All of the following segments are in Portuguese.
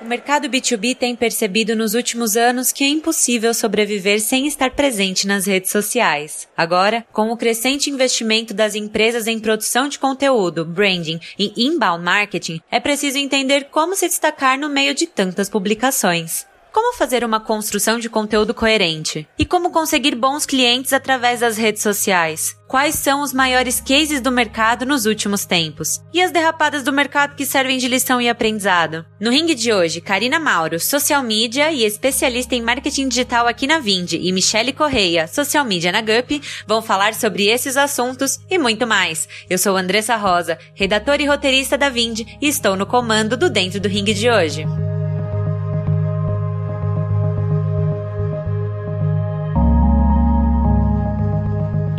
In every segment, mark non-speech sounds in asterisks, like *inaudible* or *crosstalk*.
O mercado B2B tem percebido nos últimos anos que é impossível sobreviver sem estar presente nas redes sociais. Agora, com o crescente investimento das empresas em produção de conteúdo, branding e inbound marketing, é preciso entender como se destacar no meio de tantas publicações. Como fazer uma construção de conteúdo coerente? E como conseguir bons clientes através das redes sociais? Quais são os maiores cases do mercado nos últimos tempos? E as derrapadas do mercado que servem de lição e aprendizado? No ringue de hoje, Karina Mauro, social media e especialista em marketing digital aqui na Vind, e Michele Correia, social media na GUP, vão falar sobre esses assuntos e muito mais. Eu sou Andressa Rosa, redatora e roteirista da Vind, e estou no comando do Dentro do Ringue de hoje.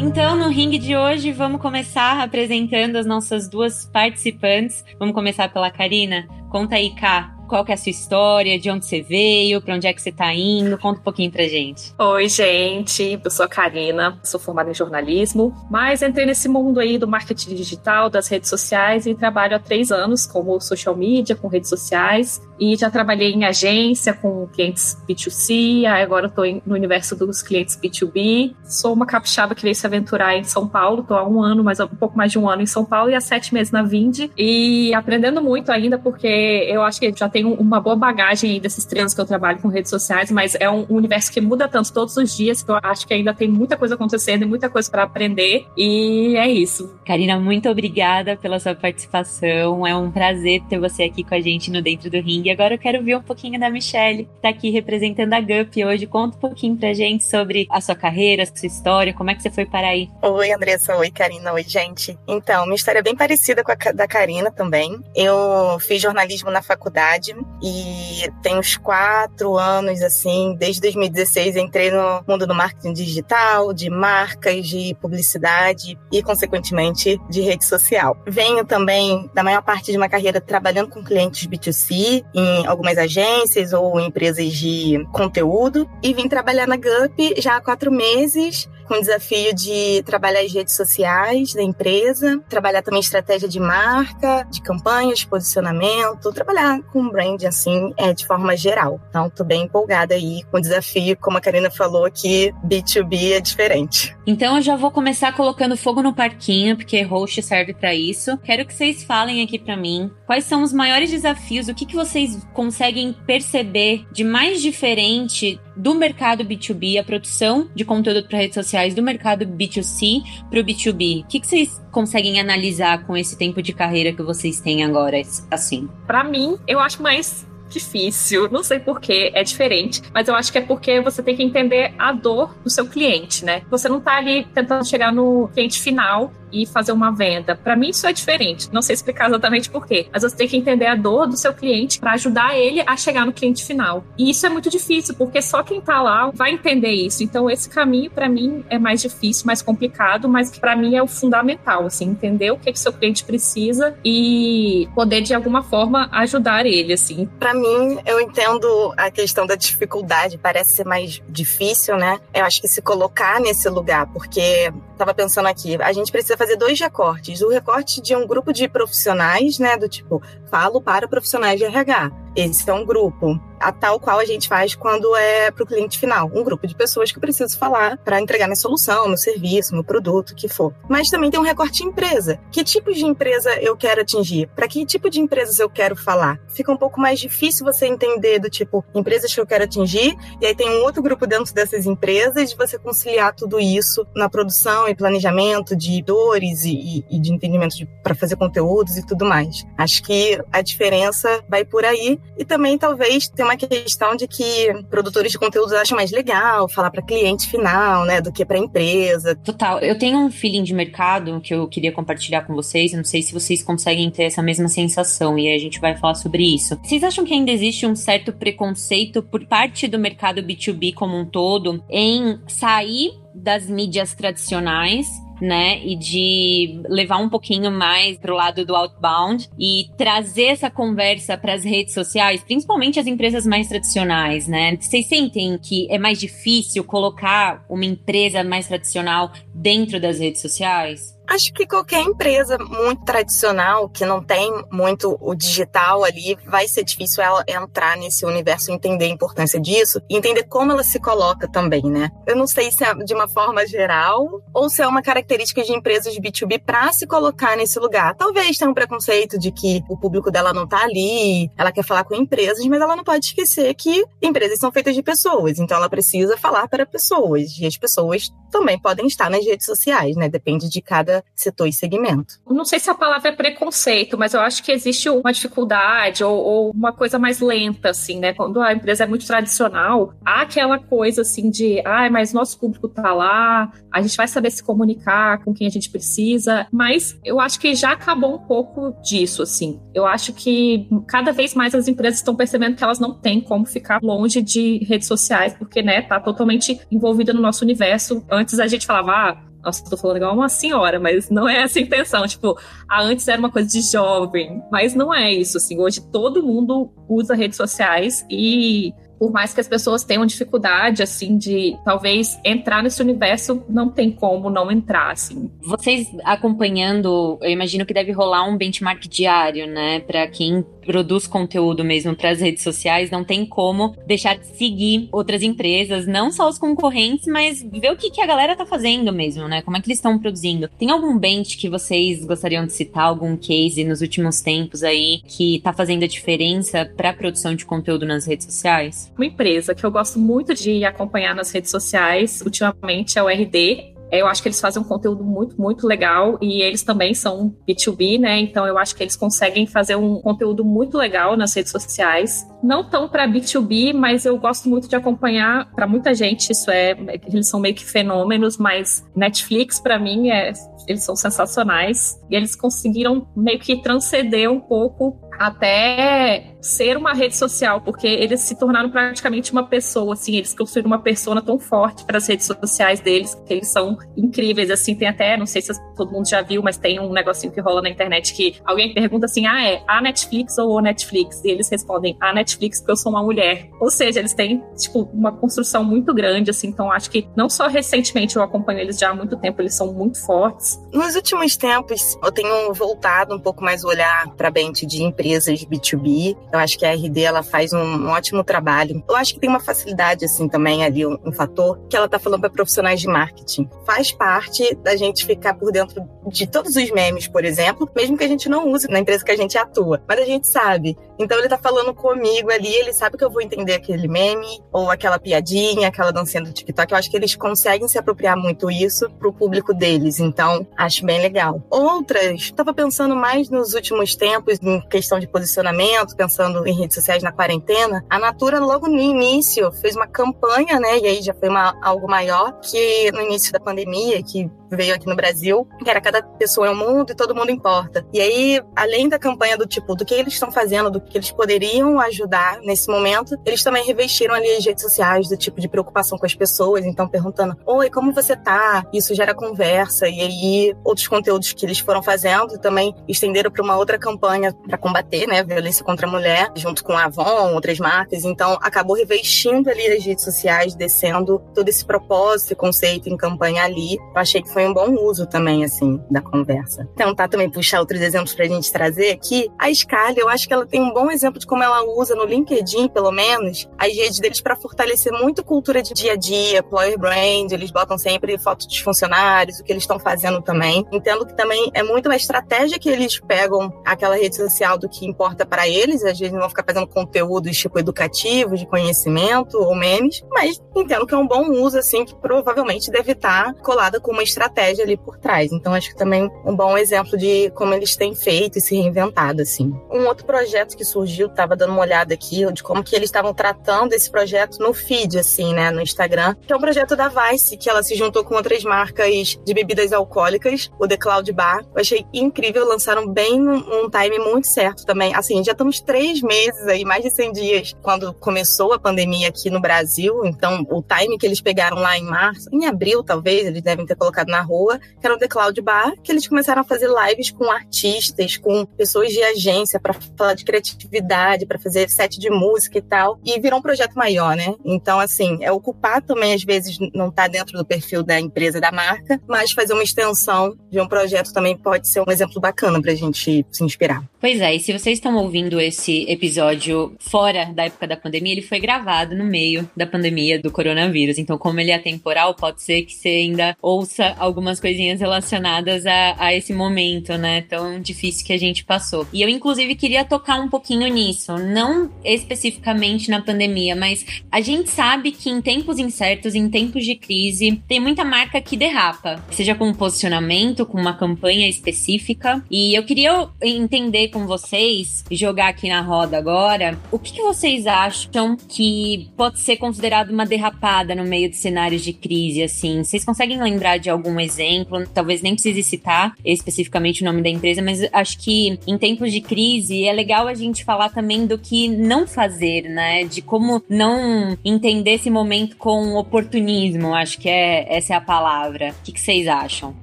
Então, no ringue de hoje, vamos começar apresentando as nossas duas participantes. Vamos começar pela Karina. Conta aí, Ká, qual que é a sua história, de onde você veio, para onde é que você está indo. Conta um pouquinho pra gente. Oi, gente. Eu sou a Karina, sou formada em jornalismo, mas entrei nesse mundo aí do marketing digital, das redes sociais e trabalho há três anos como social media, com redes sociais. E já trabalhei em agência com clientes B2C, agora estou no universo dos clientes B2B. Sou uma capixaba que veio se aventurar em São Paulo, estou há um ano, mas um pouco mais de um ano em São Paulo e há sete meses na Vind. E aprendendo muito ainda, porque eu acho que já tem tenho uma boa bagagem aí desses treinos que eu trabalho com redes sociais, mas é um universo que muda tanto todos os dias que eu acho que ainda tem muita coisa acontecendo e muita coisa para aprender. E é isso. Karina, muito obrigada pela sua participação. É um prazer ter você aqui com a gente no Dentro do Ringue. Agora eu quero ver um pouquinho da Michelle, que está aqui representando a GUP hoje. Conta um pouquinho pra gente sobre a sua carreira, a sua história, como é que você foi para aí. Oi, Andressa. Oi, Karina. Oi, gente. Então, minha história é bem parecida com a da Karina também. Eu fiz jornalismo na faculdade e tem uns quatro anos, assim, desde 2016 entrei no mundo do marketing digital, de marcas, de publicidade e, consequentemente, de rede social. Venho também da maior parte de uma carreira trabalhando com clientes B2C em algumas agências ou empresas de conteúdo e vim trabalhar na GUP já há quatro meses com o desafio de trabalhar as redes sociais da empresa, trabalhar também estratégia de marca, de campanhas, de posicionamento, trabalhar com brand assim, é, de forma geral. Então, tô bem empolgada aí com o desafio, como a Karina falou, que B2B é diferente. Então, eu já vou começar colocando fogo no parquinho, porque host serve para isso. Quero que vocês falem aqui para mim quais são os maiores desafios, o que, que vocês conseguem perceber de mais diferente do mercado B2B, a produção de conteúdo para redes sociais do mercado B2C para o B2B. O que, que vocês conseguem analisar com esse tempo de carreira que vocês têm agora, assim? Para mim, eu acho mais difícil. Não sei porquê, é diferente, mas eu acho que é porque você tem que entender a dor do seu cliente, né? Você não tá ali tentando chegar no cliente final e fazer uma venda. Para mim isso é diferente. Não sei explicar exatamente por quê, mas você tem que entender a dor do seu cliente para ajudar ele a chegar no cliente final. E isso é muito difícil, porque só quem tá lá vai entender isso. Então esse caminho para mim é mais difícil, mais complicado, mas para mim é o fundamental, assim, entender o que que seu cliente precisa e poder de alguma forma ajudar ele, assim. Para mim, eu entendo a questão da dificuldade, parece ser mais difícil, né? Eu acho que se colocar nesse lugar, porque tava pensando aqui, a gente precisa fazer dois recortes. O recorte de um grupo de profissionais, né, do tipo, falo para profissionais de RH. Esse é um grupo, a tal qual a gente faz quando é para o cliente final. Um grupo de pessoas que eu preciso falar para entregar minha solução, meu serviço, meu produto, o que for. Mas também tem um recorte empresa. Que tipo de empresa eu quero atingir? Para que tipo de empresas eu quero falar? Fica um pouco mais difícil você entender do tipo, empresas que eu quero atingir, e aí tem um outro grupo dentro dessas empresas de você conciliar tudo isso na produção e planejamento de dores e, e de entendimento para fazer conteúdos e tudo mais. Acho que a diferença vai por aí e também talvez tem uma questão de que produtores de conteúdos acham mais legal falar para cliente final, né, do que para empresa. Total. Eu tenho um feeling de mercado que eu queria compartilhar com vocês. não sei se vocês conseguem ter essa mesma sensação e a gente vai falar sobre isso. Vocês acham que ainda existe um certo preconceito por parte do mercado B2B como um todo em sair das mídias tradicionais né? E de levar um pouquinho mais pro lado do outbound e trazer essa conversa para as redes sociais, principalmente as empresas mais tradicionais, né? Vocês sentem que é mais difícil colocar uma empresa mais tradicional dentro das redes sociais? Acho que qualquer empresa muito tradicional, que não tem muito o digital ali, vai ser difícil ela entrar nesse universo, entender a importância disso e entender como ela se coloca também, né? Eu não sei se é de uma forma geral ou se é uma característica de empresas B2B para se colocar nesse lugar. Talvez tenha um preconceito de que o público dela não tá ali, ela quer falar com empresas, mas ela não pode esquecer que empresas são feitas de pessoas, então ela precisa falar para pessoas e as pessoas também podem estar nas redes sociais, né? Depende de cada setor e segmento. Não sei se a palavra é preconceito, mas eu acho que existe uma dificuldade ou, ou uma coisa mais lenta, assim, né? Quando a empresa é muito tradicional, há aquela coisa assim de, ai, ah, mas nosso público tá lá, a gente vai saber se comunicar com quem a gente precisa, mas eu acho que já acabou um pouco disso, assim. Eu acho que cada vez mais as empresas estão percebendo que elas não têm como ficar longe de redes sociais, porque, né, tá totalmente envolvida no nosso universo. Antes a gente falava, ah, nossa, tô falando igual uma senhora, mas não é essa a intenção. Tipo, a antes era uma coisa de jovem, mas não é isso, assim. Hoje todo mundo usa redes sociais e por mais que as pessoas tenham dificuldade, assim, de talvez entrar nesse universo, não tem como não entrar, assim. Vocês acompanhando, eu imagino que deve rolar um benchmark diário, né, para quem produz conteúdo mesmo para as redes sociais, não tem como deixar de seguir outras empresas, não só os concorrentes, mas ver o que, que a galera tá fazendo mesmo, né? Como é que eles estão produzindo. Tem algum bench que vocês gostariam de citar, algum case nos últimos tempos aí que tá fazendo a diferença para a produção de conteúdo nas redes sociais? Uma empresa que eu gosto muito de acompanhar nas redes sociais ultimamente é o RD. Eu acho que eles fazem um conteúdo muito, muito legal e eles também são B2B, né? Então eu acho que eles conseguem fazer um conteúdo muito legal nas redes sociais. Não tão para B2B, mas eu gosto muito de acompanhar. Para muita gente, isso é. Eles são meio que fenômenos, mas Netflix, para mim, é, eles são sensacionais. E eles conseguiram meio que transcender um pouco até ser uma rede social, porque eles se tornaram praticamente uma pessoa, assim, eles construíram uma persona tão forte para as redes sociais deles, que eles são incríveis, assim, tem até, não sei se todo mundo já viu, mas tem um negocinho que rola na internet que alguém pergunta assim, ah, é a Netflix ou o Netflix? E eles respondem, a Netflix porque eu sou uma mulher. Ou seja, eles têm, tipo, uma construção muito grande, assim, então acho que não só recentemente eu acompanho eles já há muito tempo, eles são muito fortes. Nos últimos tempos, eu tenho voltado um pouco mais o olhar para a de empresas B2B, eu acho que a RD ela faz um, ótimo trabalho. Eu acho que tem uma facilidade assim também ali um, um fator que ela tá falando para profissionais de marketing. Faz parte da gente ficar por dentro de todos os memes, por exemplo, mesmo que a gente não use na empresa que a gente atua, mas a gente sabe. Então ele tá falando comigo ali, ele sabe que eu vou entender aquele meme ou aquela piadinha, aquela dancinha do TikTok. Eu acho que eles conseguem se apropriar muito isso pro público deles. Então, acho bem legal. Outras, tava pensando mais nos últimos tempos em questão de posicionamento, pensando em redes sociais na quarentena, a Natura logo no início fez uma campanha, né? E aí já foi uma, algo maior que no início da pandemia, que veio aqui no Brasil, que era cada pessoa é um mundo e todo mundo importa. E aí, além da campanha do tipo, do que eles estão fazendo, do que eles poderiam ajudar nesse momento, eles também revestiram ali as redes sociais do tipo de preocupação com as pessoas, então perguntando, oi, como você tá? Isso gera conversa. E aí, outros conteúdos que eles foram fazendo também estenderam para uma outra campanha para combater, né, a violência contra a mulher, junto com a Avon, outras marcas. Então, acabou revestindo ali as redes sociais, descendo todo esse propósito, conceito em campanha ali. Eu achei que foi um bom uso também, assim, da conversa. Tentar também puxar outros exemplos pra gente trazer aqui. A Scarlett, eu acho que ela tem um bom exemplo de como ela usa no LinkedIn, pelo menos, as redes deles para fortalecer muito cultura de dia a dia, employer brand, eles botam sempre fotos dos funcionários, o que eles estão fazendo também. Entendo que também é muito uma estratégia que eles pegam aquela rede social do que importa para eles, vezes não vão ficar fazendo conteúdos tipo educativos, de conhecimento ou memes, mas entendo que é um bom uso, assim, que provavelmente deve estar colada com uma estratégia ali por trás. Então, acho que também um bom exemplo de como eles têm feito e se reinventado, assim. Um outro projeto que surgiu, tava dando uma olhada aqui, de como que eles estavam tratando esse projeto no feed, assim, né, no Instagram, que é um projeto da Vice, que ela se juntou com outras marcas de bebidas alcoólicas, o The Cloud Bar. Eu achei incrível, lançaram bem num time muito certo também. Assim, já estamos três seis meses aí, mais de 100 dias, quando começou a pandemia aqui no Brasil. Então, o time que eles pegaram lá em março, em abril talvez, eles devem ter colocado na rua, que era o The Cloud Bar, que eles começaram a fazer lives com artistas, com pessoas de agência para falar de criatividade, para fazer set de música e tal. E virou um projeto maior, né? Então, assim, é ocupar também, às vezes, não tá dentro do perfil da empresa da marca, mas fazer uma extensão de um projeto também pode ser um exemplo bacana pra gente se inspirar. Pois é, e se vocês estão ouvindo esse episódio fora da época da pandemia, ele foi gravado no meio da pandemia do coronavírus. Então, como ele é temporal, pode ser que você ainda ouça algumas coisinhas relacionadas a, a esse momento, né? Tão difícil que a gente passou. E eu, inclusive, queria tocar um pouquinho nisso. Não especificamente na pandemia, mas a gente sabe que em tempos incertos, em tempos de crise, tem muita marca que derrapa. Seja com um posicionamento, com uma campanha específica. E eu queria entender com vocês, jogar aqui na roda agora, o que, que vocês acham que pode ser considerado uma derrapada no meio de cenários de crise, assim? Vocês conseguem lembrar de algum exemplo? Talvez nem precise citar especificamente o nome da empresa, mas acho que em tempos de crise é legal a gente falar também do que não fazer, né? De como não entender esse momento com oportunismo, acho que é essa é a palavra. O que, que vocês acham?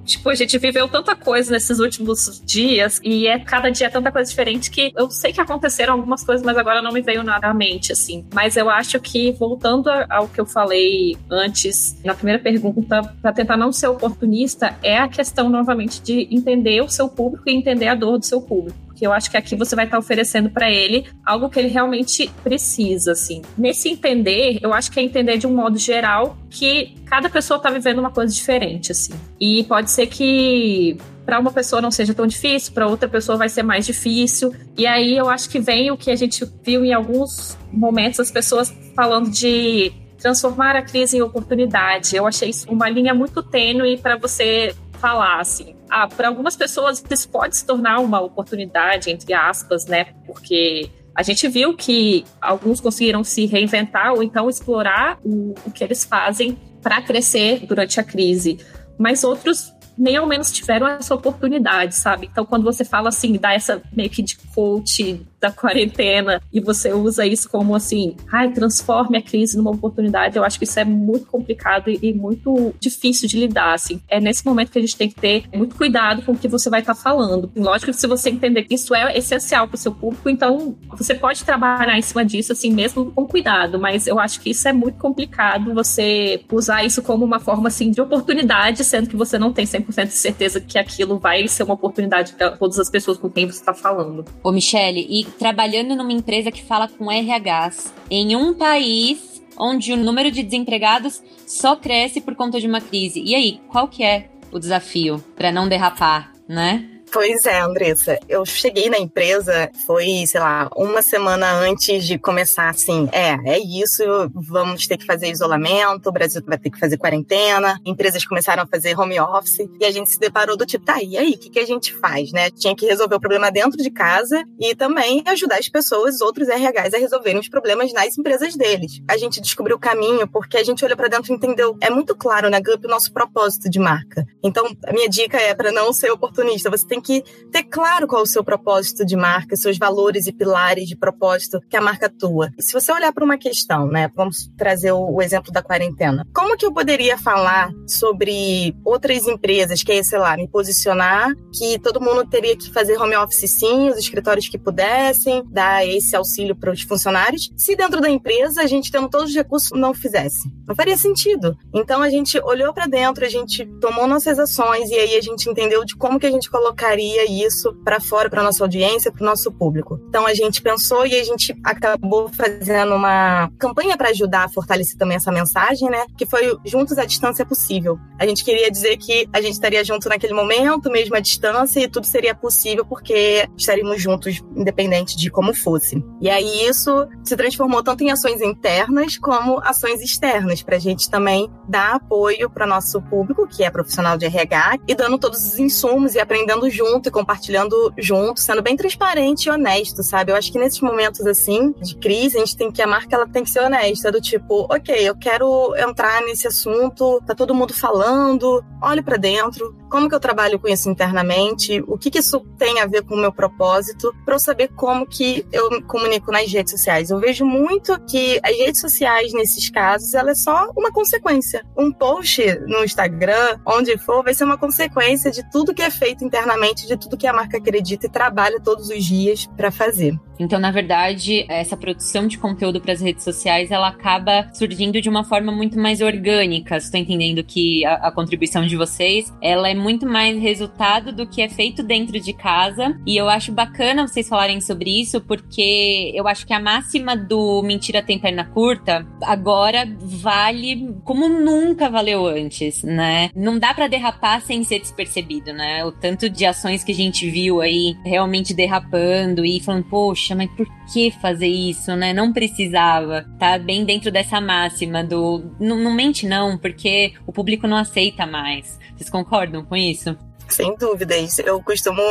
Tipo, a gente viveu tanta coisa nesses últimos dias e é cada dia é tanta coisa diferente que eu sei que aconteceram algumas coisas, mas agora não me veio nada à mente, assim. Mas eu acho que, voltando ao que eu falei antes, na primeira pergunta, para tentar não ser oportunista, é a questão, novamente, de entender o seu público e entender a dor do seu público que eu acho que aqui você vai estar oferecendo para ele algo que ele realmente precisa, assim. Nesse entender, eu acho que é entender de um modo geral que cada pessoa está vivendo uma coisa diferente, assim. E pode ser que para uma pessoa não seja tão difícil, para outra pessoa vai ser mais difícil. E aí eu acho que vem o que a gente viu em alguns momentos as pessoas falando de transformar a crise em oportunidade. Eu achei isso uma linha muito tênue para você falar assim. Ah, para algumas pessoas isso pode se tornar uma oportunidade entre aspas, né? Porque a gente viu que alguns conseguiram se reinventar ou então explorar o, o que eles fazem para crescer durante a crise, mas outros nem ao menos tiveram essa oportunidade, sabe? Então, quando você fala assim, dá essa meio que de coach da quarentena e você usa isso como assim, ai, transforme a crise numa oportunidade, eu acho que isso é muito complicado e, muito difícil de lidar, assim. É nesse momento que a gente tem que ter muito cuidado com o que você vai estar tá falando. Lógico que se você entender que isso é essencial para o seu público, então você pode trabalhar em cima disso, assim, mesmo com cuidado, mas eu acho que isso é muito complicado você usar isso como uma forma, assim, de oportunidade, sendo que você não tem 100% de certeza que aquilo vai ser uma oportunidade para todas as pessoas com quem você está falando. Ô, Michele, e trabalhando numa empresa que fala com RHs em um país onde o número de desempregados só cresce por conta de uma crise. E aí, qual que é o desafio para não derrapar, né? Pois é, Andressa. Eu cheguei na empresa, foi, sei lá, uma semana antes de começar assim. É, é isso, vamos ter que fazer isolamento, o Brasil vai ter que fazer quarentena, empresas começaram a fazer home office e a gente se deparou do tipo, tá, e aí, o que, que a gente faz, né? Tinha que resolver o problema dentro de casa e também ajudar as pessoas, outros RHs, a resolverem os problemas nas empresas deles. A gente descobriu o caminho porque a gente olhou para dentro e entendeu. É muito claro na Gup o nosso propósito de marca. Então, a minha dica é para não ser oportunista, você tem que ter claro qual é o seu propósito de marca, seus valores e pilares de propósito que a marca atua. E se você olhar para uma questão, né, vamos trazer o, o, exemplo da quarentena. Como que eu poderia falar sobre outras empresas, que sei lá, me posicionar que todo mundo teria que fazer home office sim, os escritórios que pudessem, dar esse auxílio para os funcionários, se dentro da empresa a gente tendo todos os recursos não fizesse? Não faria sentido. Então a gente olhou para dentro, a gente tomou nossas ações e aí a gente entendeu de como que a gente colocaria colocaria isso para fora, para nossa audiência, para o nosso público. Então a gente pensou e a gente acabou fazendo uma campanha para ajudar a fortalecer também essa mensagem, né? Que foi Juntos à Distância Possível. A gente queria dizer que a gente estaria junto naquele momento, mesmo à distância, e tudo seria possível porque estaríamos juntos, independente de como fosse. E aí isso se transformou tanto em ações internas como ações externas, para a gente também dar apoio para nosso público, que é profissional de RH, e dando todos os insumos e aprendendo junto e compartilhando junto, sendo bem transparente e honesto, sabe? Eu acho que nesses momentos assim de crise, a gente tem que a marca ela tem que ser honesta, do tipo, OK, eu quero entrar nesse assunto, tá todo mundo falando, olhe para dentro, como que eu trabalho com isso internamente, o que, que isso tem a ver com o meu propósito, para eu saber como que eu me comunico nas redes sociais. Eu vejo muito que as redes sociais, nesses casos, ela é só uma consequência. Um post no Instagram, onde for, vai ser uma consequência de tudo que é feito internamente, de tudo que a marca acredita e trabalha todos os dias para fazer. Então, na verdade, essa produção de conteúdo para as redes sociais, ela acaba surgindo de uma forma muito mais orgânica. Estou entendendo que a, a, contribuição de vocês, ela é muito mais resultado do que é feito dentro de casa. E eu acho bacana vocês falarem sobre isso, porque eu acho que a máxima do mentira tem perna curta agora vale como nunca valeu antes, né? Não dá para derrapar sem ser despercebido, né? O tanto de ações que a gente viu aí realmente derrapando e falando, poxa, mas por que fazer isso, né? Não precisava. Tá bem dentro dessa máxima do não, não mente não, porque o público não aceita mais. Vocês concordam com isso? Sem dúvidas. Eu costumo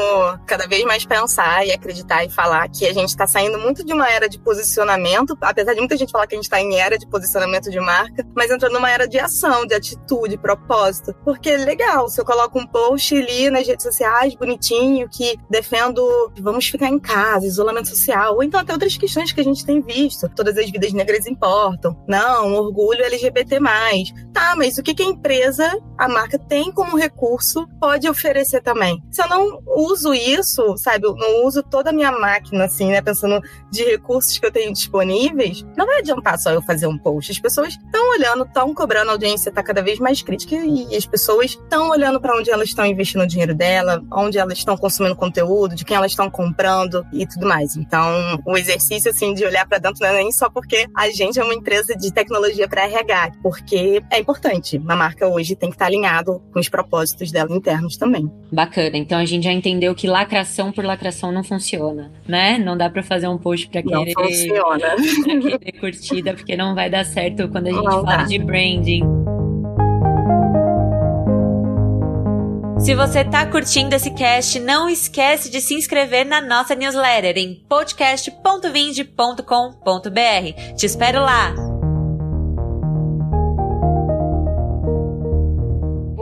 cada vez mais pensar e acreditar e falar que a gente está saindo muito de uma era de posicionamento, apesar de muita gente falar que a gente está em era de posicionamento de marca, mas entrando numa era de ação, de atitude, propósito. Porque é legal, se eu coloco um post ali nas redes sociais, bonitinho, que defendo vamos ficar em casa, isolamento social, ou então até outras questões que a gente tem visto. Todas as vidas negras importam. Não, orgulho LGBT. Tá, mas o que, que a empresa, a marca, tem como recurso, pode oferecer? Oferecer também. Se eu não uso isso, sabe, eu não uso toda a minha máquina, assim, né, pensando de recursos que eu tenho disponíveis, não vai adiantar só eu fazer um post. As pessoas estão olhando, estão cobrando, a audiência está cada vez mais crítica e as pessoas estão olhando para onde elas estão investindo o dinheiro dela, onde elas estão consumindo conteúdo, de quem elas estão comprando e tudo mais. Então, o exercício, assim, de olhar para dentro não é nem só porque a gente é uma empresa de tecnologia para RH, porque é importante. Uma marca hoje tem que estar alinhado com os propósitos dela internos também também. Bacana. Então a gente já entendeu que lacração por lacração não funciona, né? Não dá para fazer um post para querer, não funciona. *laughs* pra querer curtida, porque não vai dar certo quando a gente não fala dá. de branding. Se você está curtindo esse cast, não esquece de se inscrever na nossa newsletter em podcast.vinde.com.br. Te espero lá!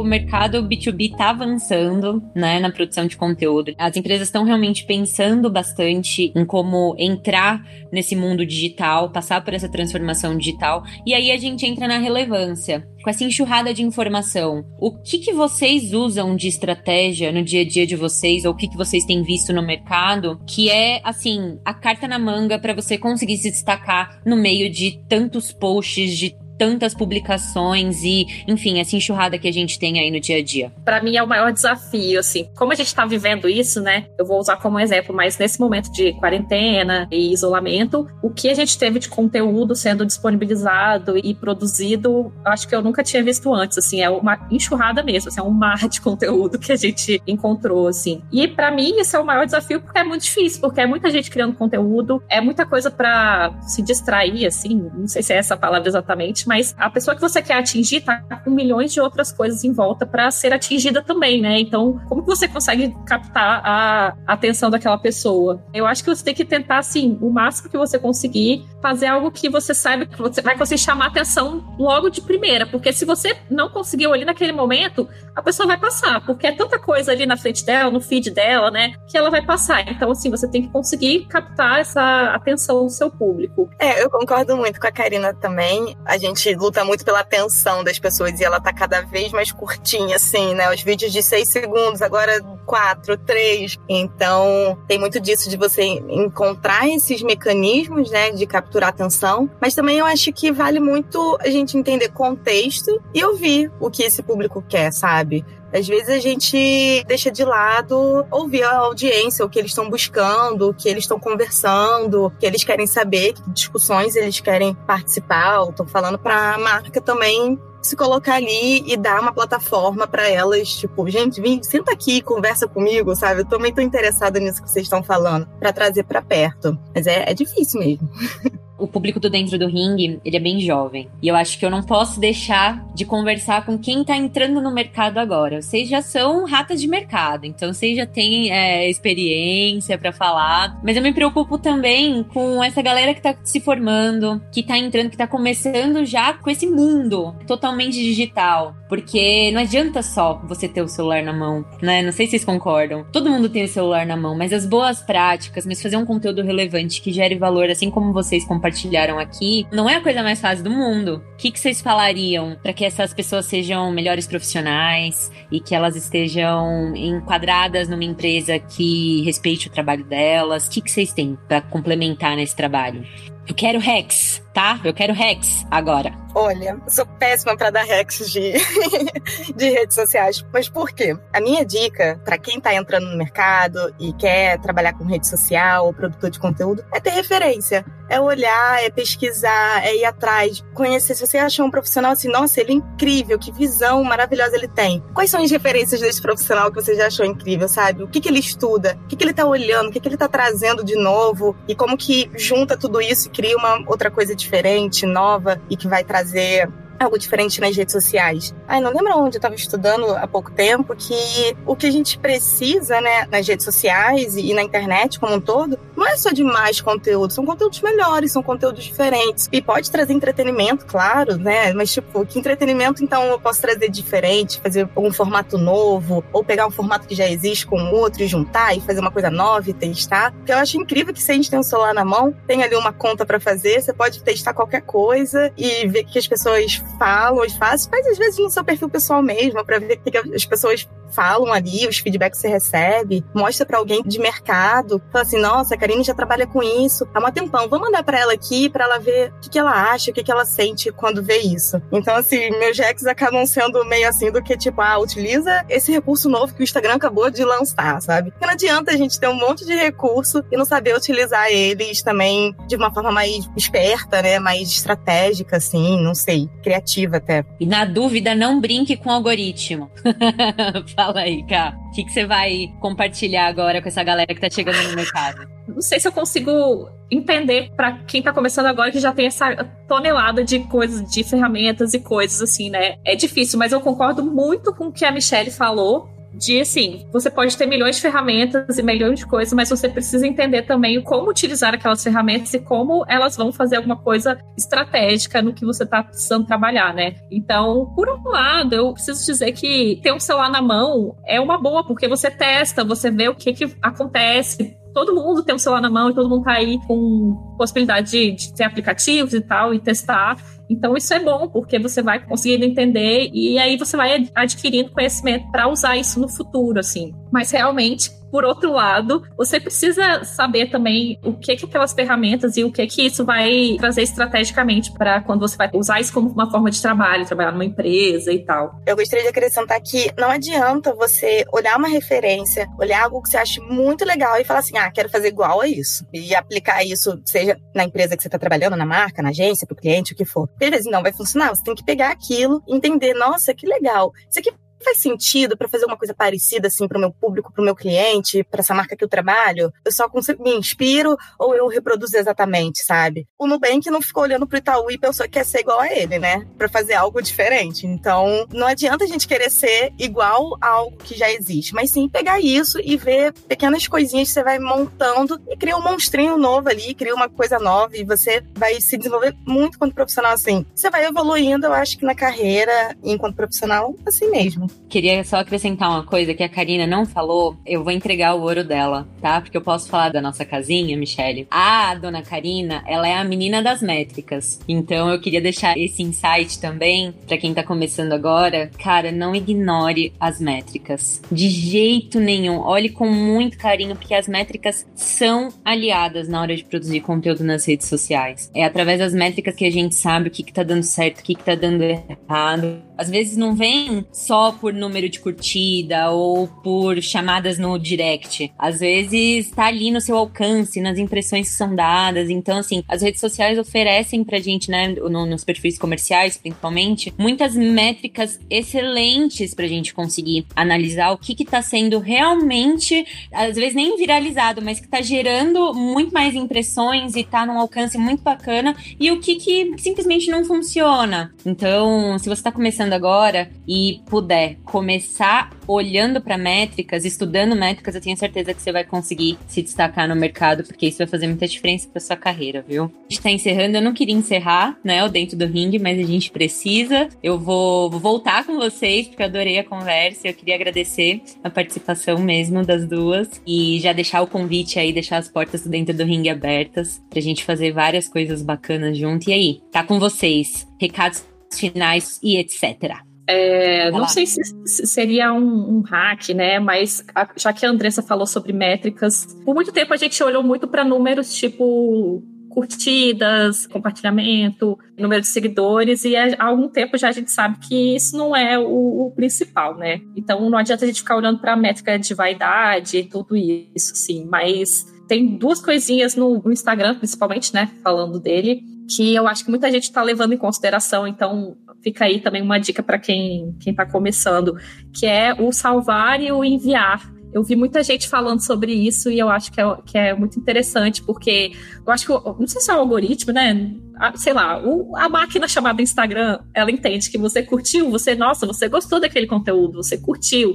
Mercado B2B está avançando, né, na produção de conteúdo. As empresas estão realmente pensando bastante em como entrar nesse mundo digital, passar por essa transformação digital. E aí a gente entra na relevância. Com essa enxurrada de informação, o que, que vocês usam de estratégia no dia a dia de vocês, ou o que, que vocês têm visto no mercado, que é, assim, a carta na manga para você conseguir se destacar no meio de tantos posts, de tantas publicações e, enfim, essa enxurrada que a gente tem aí no dia a dia? Para mim é o maior desafio, assim. Como a gente está vivendo isso, né? Eu vou usar como exemplo, mas nesse momento de quarentena e isolamento, o que a gente teve de conteúdo sendo disponibilizado e produzido, acho que eu nunca tinha visto antes, assim, é uma enxurrada mesmo, assim, é um mar de conteúdo que a gente encontrou, assim. E para mim isso é o maior desafio porque é muito difícil, porque é muita gente criando conteúdo, é muita coisa para se distrair, assim, não sei se é essa palavra exatamente, mas a pessoa que você quer atingir tá com milhões de outras coisas em volta para ser atingida também, né? Então, como que você consegue captar a atenção daquela pessoa? Eu acho que você tem que tentar, assim, o máximo que você conseguir, fazer algo que você saiba que você vai conseguir chamar atenção logo de primeira, porque se você não conseguiu ali naquele momento, a pessoa vai passar, porque é tanta coisa ali na frente dela, no feed dela, né, que ela vai passar. Então, assim, você tem que conseguir captar essa atenção do seu público. É, eu concordo muito com a Karina também. A gente gente luta muito pela atenção das pessoas e ela tá cada vez mais curtinha, assim, né? Os vídeos de seis segundos, agora quatro, três. Então, tem muito disso de você encontrar esses mecanismos, né, de capturar atenção. Mas também eu acho que vale muito a gente entender contexto e ouvir o que esse público quer, sabe? Às vezes a gente deixa de lado ouvir a audiência, o que eles estão buscando, o que eles estão conversando, o que eles querem saber, que discussões eles querem participar, ou estão falando para a marca também se colocar ali e dar uma plataforma para elas, tipo, gente, vem, senta aqui, conversa comigo, sabe? Eu também tô interessada nisso que vocês estão falando, para trazer para perto. Mas é, é difícil mesmo. *laughs* o público do Dentro do Ring, ele é bem jovem. E eu acho que eu não posso deixar de conversar com quem tá entrando no mercado agora. Vocês já são ratas de mercado, então vocês já têm é, experiência para falar. Mas eu me preocupo também com essa galera que tá se formando, que tá entrando, que tá começando já com esse mundo totalmente digital. Porque não adianta só você ter o celular na mão, né? Não sei se vocês concordam. Todo mundo tem o celular na mão, mas as boas práticas, mas fazer um conteúdo relevante que gere valor, assim como vocês compartilharam aqui, não é a coisa mais fácil do mundo. O que, que vocês falariam para que essas pessoas sejam melhores profissionais e que elas estejam enquadradas numa empresa que respeite o trabalho delas? O que, que vocês têm para complementar nesse trabalho? Eu quero Rex, tá? Eu quero Rex agora. Olha, sou péssima para dar Rex de, *laughs* de redes sociais. Mas por quê? A minha dica para quem tá entrando no mercado e quer trabalhar com rede social ou produtor de conteúdo é ter referência. É olhar, é pesquisar, é ir atrás, conhecer. Se você achar um profissional assim, nossa, ele é incrível, que visão maravilhosa ele tem. Quais são as referências desse profissional que você já achou incrível, sabe? O que, que ele estuda? O que, que ele tá olhando? O que, que ele tá trazendo de novo? E como que junta tudo isso cria uma outra coisa diferente, nova e que vai trazer algo diferente nas redes sociais. Ai, não lembro onde eu estava estudando há pouco tempo que o que a gente precisa, né, nas redes sociais e na internet como um todo, não é só de mais conteúdo, são conteúdos melhores, são conteúdos diferentes. E pode trazer entretenimento, claro, né? Mas, tipo, que entretenimento, então, eu posso trazer diferente, fazer um formato novo, ou pegar um formato que já existe com outro e juntar e fazer uma coisa nova e testar. Porque eu acho incrível que se a gente tem um celular na mão, tem ali uma conta para fazer, você pode testar qualquer coisa e ver que as pessoas falam e fazem, mas às vezes no seu perfil pessoal mesmo, para ver o que as pessoas falam ali, os feedbacks que você recebe, mostra para alguém de mercado, fala assim, nossa, a Karine já trabalha com isso há um tempão, vamos mandar para ela aqui para ela ver o que, que ela acha, o que, que ela sente quando vê isso. Então, assim, meus jacks acabam sendo meio assim do que, tipo, ah, utiliza esse recurso novo que o Instagram acabou de lançar, sabe? Porque não adianta a gente ter um monte de recurso e não saber utilizar eles também de uma forma mais esperta, né? Mais estratégica, assim, não sei, criativa até. E na dúvida, não brinque com o algoritmo. *laughs* Fala aí, Cá. O que, que você vai compartilhar agora com essa galera que tá chegando no mercado? Não sei se eu consigo entender para quem tá começando agora que já tem essa tonelada de coisas, de ferramentas e coisas assim, né? É difícil, mas eu concordo muito com o que a Michelle falou de assim, você pode ter milhões de ferramentas e milhões de coisas, mas você precisa entender também como utilizar aquelas ferramentas e como elas vão fazer alguma coisa estratégica no que você está precisando trabalhar, né? Então, por um lado, eu preciso dizer que ter um celular na mão é uma boa, porque você testa, você vê o que, que acontece, todo mundo tem um celular na mão e todo mundo tá aí com possibilidade de, de ter aplicativos e tal e testar. Então isso é bom, porque você vai conseguindo entender e aí você vai adquirindo conhecimento para usar isso no futuro, assim. Mas realmente por outro lado, você precisa saber também o que que aquelas ferramentas e o que que isso vai trazer estrategicamente para quando você vai usar isso como uma forma de trabalho, trabalhar numa empresa e tal. Eu gostaria de acrescentar que não adianta você olhar uma referência, olhar algo que você acha muito legal e falar assim: "Ah, quero fazer igual a isso". E aplicar isso, seja na empresa que você está trabalhando, na marca, na agência, para o cliente, o que for. Beleza, não vai funcionar. Você tem que pegar aquilo, entender, nossa, que legal. Isso aqui faz sentido para fazer uma coisa parecida assim para o meu público, para o meu cliente, para essa marca que eu trabalho? Eu só consigo, me inspiro ou eu reproduzo exatamente, sabe? O Nubank não ficou olhando pro Itaú e pensou que quer ser igual a ele, né? Para fazer algo diferente. Então, não adianta a gente querer ser igual a algo que já existe, mas sim pegar isso e ver pequenas coisinhas que você vai montando e cria um monstrinho novo ali, cria uma coisa nova e você vai se desenvolver muito quanto profissional assim. Você vai evoluindo, eu acho que na carreira, enquanto profissional, assim mesmo. Queria só acrescentar uma coisa que a Karina não falou. Eu vou entregar o ouro dela, tá? Porque eu posso falar da nossa casinha, Michelle. A dona Karina, ela é a menina das métricas. Então eu queria deixar esse insight também para quem tá começando agora. Cara, não ignore as métricas. De jeito nenhum. Olhe com muito carinho, porque as métricas são aliadas na hora de produzir conteúdo nas redes sociais. É através das métricas que a gente sabe o que, que tá dando certo, o que, que tá dando errado. Às vezes não vem só por número de curtida ou por chamadas no direct. Às vezes tá ali no seu alcance, nas impressões que são dadas. Então, assim, as redes sociais oferecem pra gente, né, no, nos perfis comerciais, principalmente, muitas métricas excelentes pra gente conseguir analisar o que que tá sendo realmente, às vezes nem viralizado, mas que tá gerando muito mais impressões e tá num alcance muito bacana e o que que simplesmente não funciona. Então, se você tá começando agora e puder começar olhando para métricas, estudando métricas, eu tenho certeza que você vai conseguir se destacar no mercado, porque isso vai fazer muita diferença para sua carreira, viu? A gente tá encerrando, eu não queria encerrar, né, o dentro do ringue, mas a gente precisa. Eu vou, vou voltar com vocês, porque eu adorei a conversa, eu queria agradecer a participação mesmo das duas e já deixar o convite aí, deixar as portas do dentro do ringue abertas pra gente fazer várias coisas bacanas junto. E aí, tá com vocês. Recados finais e etc. É, não sei se, se seria um, um, hack, né? Mas a, já que a Andressa falou sobre métricas, por muito tempo a gente olhou muito para números tipo curtidas, compartilhamento, número de seguidores, e há algum tempo já a gente sabe que isso não é o, o principal, né? Então não adianta a gente ficar olhando para a métrica de vaidade e tudo isso, sim. Mas tem duas coisinhas no, no Instagram, principalmente, né? Falando dele, que eu acho que muita gente está levando em consideração, então fica aí também uma dica para quem está começando, que é o salvar e o enviar. Eu vi muita gente falando sobre isso e eu acho que é, que é muito interessante, porque eu acho que, não sei se é o algoritmo, né? Sei lá, o, a máquina chamada Instagram, ela entende que você curtiu, você, nossa, você gostou daquele conteúdo, você curtiu,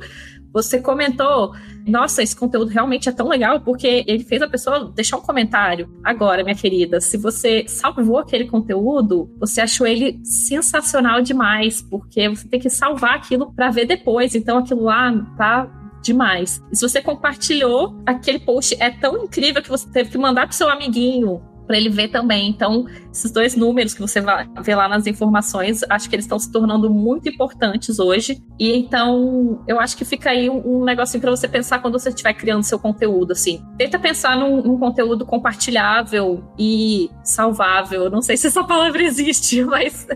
você comentou, nossa, esse conteúdo realmente é tão legal porque ele fez a pessoa deixar um comentário. Agora, minha querida, se você salvou aquele conteúdo, você achou ele sensacional demais, porque você tem que salvar aquilo para ver depois. Então aquilo lá tá demais. E se você compartilhou, aquele post é tão incrível que você teve que mandar pro seu amiguinho, para ele ver também. Então, esses dois números que você vai ver lá nas informações, acho que eles estão se tornando muito importantes hoje. E então, eu acho que fica aí um, um negocinho para você pensar quando você estiver criando seu conteúdo, assim. Tenta pensar num, num, conteúdo compartilhável e salvável. Não sei se essa palavra existe, *laughs* mas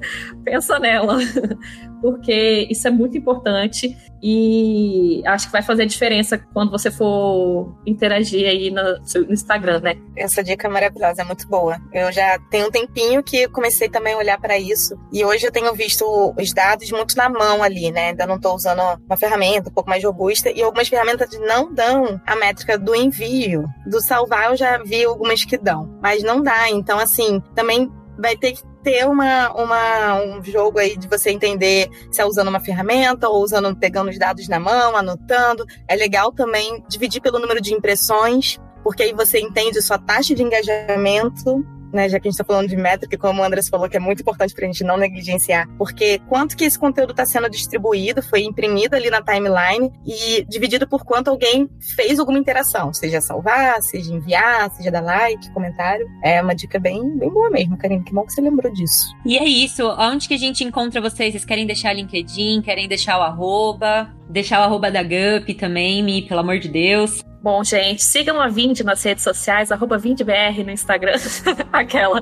pensa nela. *laughs* Porque isso é muito importante e acho que vai fazer diferença quando você for interagir aí no, no Instagram, né? Essa dica é maravilhosa, é muito boa. Eu já tenho um tempinho que comecei também a olhar para isso e hoje eu tenho visto os dados muito na mão ali, né? Ainda não estou usando uma ferramenta um pouco mais robusta e algumas ferramentas não dão a métrica do envio. Do salvar eu já vi algumas que dão, mas não dá. Então, assim, também vai ter que ter uma, uma, um jogo aí de você entender se é usando uma ferramenta ou usando, pegando os dados na mão, anotando. É legal também dividir pelo número de impressões, porque aí você entende sua taxa de engajamento né, já que a gente está falando de métrica, como o Andrés falou, que é muito importante para a gente não negligenciar, porque quanto que esse conteúdo está sendo distribuído, foi imprimido ali na timeline e dividido por quanto alguém fez alguma interação, seja salvar, seja enviar, seja dar like, comentário. É uma dica bem, bem boa mesmo, Karine. Que bom que você lembrou disso. E é isso. Onde que a gente encontra vocês? Vocês querem deixar LinkedIn? Querem deixar o arroba? Deixar o arroba da Gup também, me, pelo amor de Deus. Bom, gente, sigam a Vind nas redes sociais, arroba VindBR no Instagram, *laughs* aquela.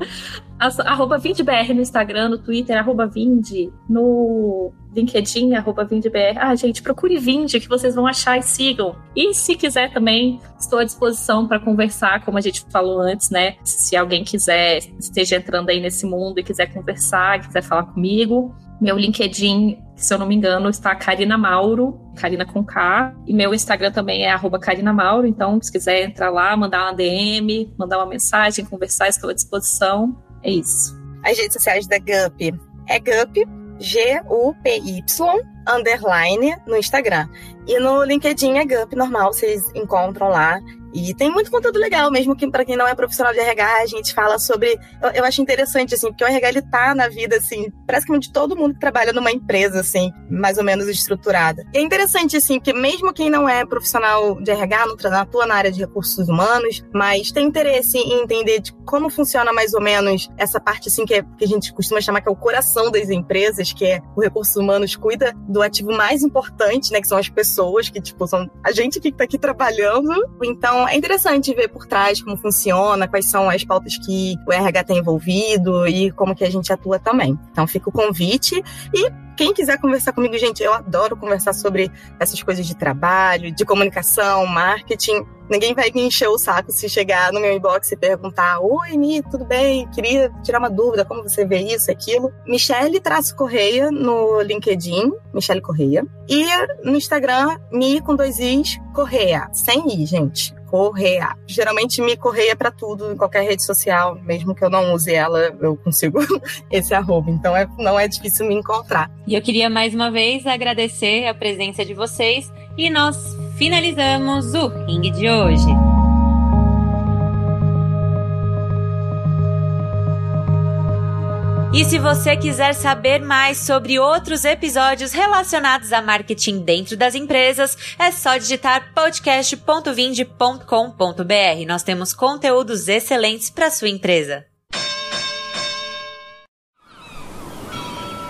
Arroba VindBR no Instagram, no Twitter, arroba Vind, no LinkedIn, arroba VindBR. Ah, gente, procure Vind, que vocês vão achar e sigam. E se quiser também, estou à disposição para conversar, como a gente falou antes, né? Se alguém quiser, esteja entrando aí nesse mundo e quiser conversar, quiser falar comigo, meu LinkedIn, se eu não me engano, está Karina Mauro, Karina com K. E meu Instagram também é Karina Mauro. Então, se quiser entrar lá, mandar uma DM, mandar uma mensagem, conversar, estou à disposição. É isso. As redes sociais da GUP é GUP, G-U-P-Y, underline, no Instagram. E no LinkedIn é GUP normal, vocês encontram lá. E tem muito conteúdo legal, mesmo que para quem não é profissional de RH, a gente fala sobre. Eu, eu, acho interessante, assim, porque o RH ele tá na vida, assim, praticamente todo mundo que trabalha numa empresa, assim, mais ou menos estruturada. E é interessante, assim, que mesmo quem não é profissional de RH, não atua na área de recursos humanos, mas tem interesse em entender de como funciona mais ou menos essa parte, assim, que, é, que a gente costuma chamar que é o coração das empresas, que é o recursos humanos cuida do ativo mais importante, né, que são as pessoas, que, tipo, são a gente que tá aqui trabalhando. Então, é interessante ver por trás como funciona, quais são as pautas que o RH tem envolvido e como que a gente atua também. Então fica o convite e quem quiser conversar comigo, gente, eu adoro conversar sobre essas coisas de trabalho, de comunicação, marketing. Ninguém vai me encher o saco se chegar no meu inbox e perguntar: Oi, Mi, tudo bem? Queria tirar uma dúvida, como você vê isso, aquilo. Michele Traço Correia no LinkedIn, Michele Correia. E no Instagram, Mi com dois Is, Correia. Sem I, gente. Correia. Geralmente me correia para tudo, em qualquer rede social, mesmo que eu não use ela, eu consigo *laughs* esse arroba. Então é, não é difícil me encontrar. E eu queria mais uma vez agradecer a presença de vocês e nós finalizamos o ringue de hoje. E se você quiser saber mais sobre outros episódios relacionados a marketing dentro das empresas, é só digitar podcast.vinde.com.br. Nós temos conteúdos excelentes para sua empresa.